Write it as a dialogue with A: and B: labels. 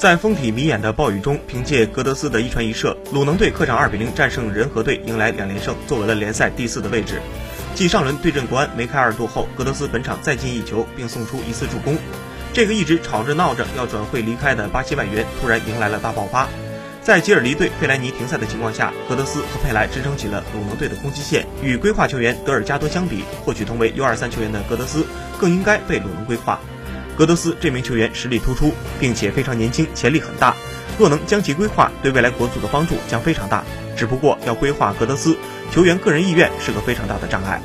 A: 在风体迷眼的暴雨中，凭借格德斯的一传一射，鲁能队客场二比零战胜仁和队，迎来两连胜，坐稳了联赛第四的位置。继上轮对阵国安梅开二度后，格德斯本场再进一球，并送出一次助攻。这个一直吵着闹着要转会离开的巴西外援，突然迎来了大爆发。在吉尔尼队费莱尼停赛的情况下，格德斯和佩莱支撑起了鲁能队的攻击线。与规划球员德尔加多相比，或许同为 U23 球员的格德斯更应该被鲁能规划。格德斯这名球员实力突出，并且非常年轻，潜力很大。若能将其规划，对未来国足的帮助将非常大。只不过要规划格德斯，球员个人意愿是个非常大的障碍。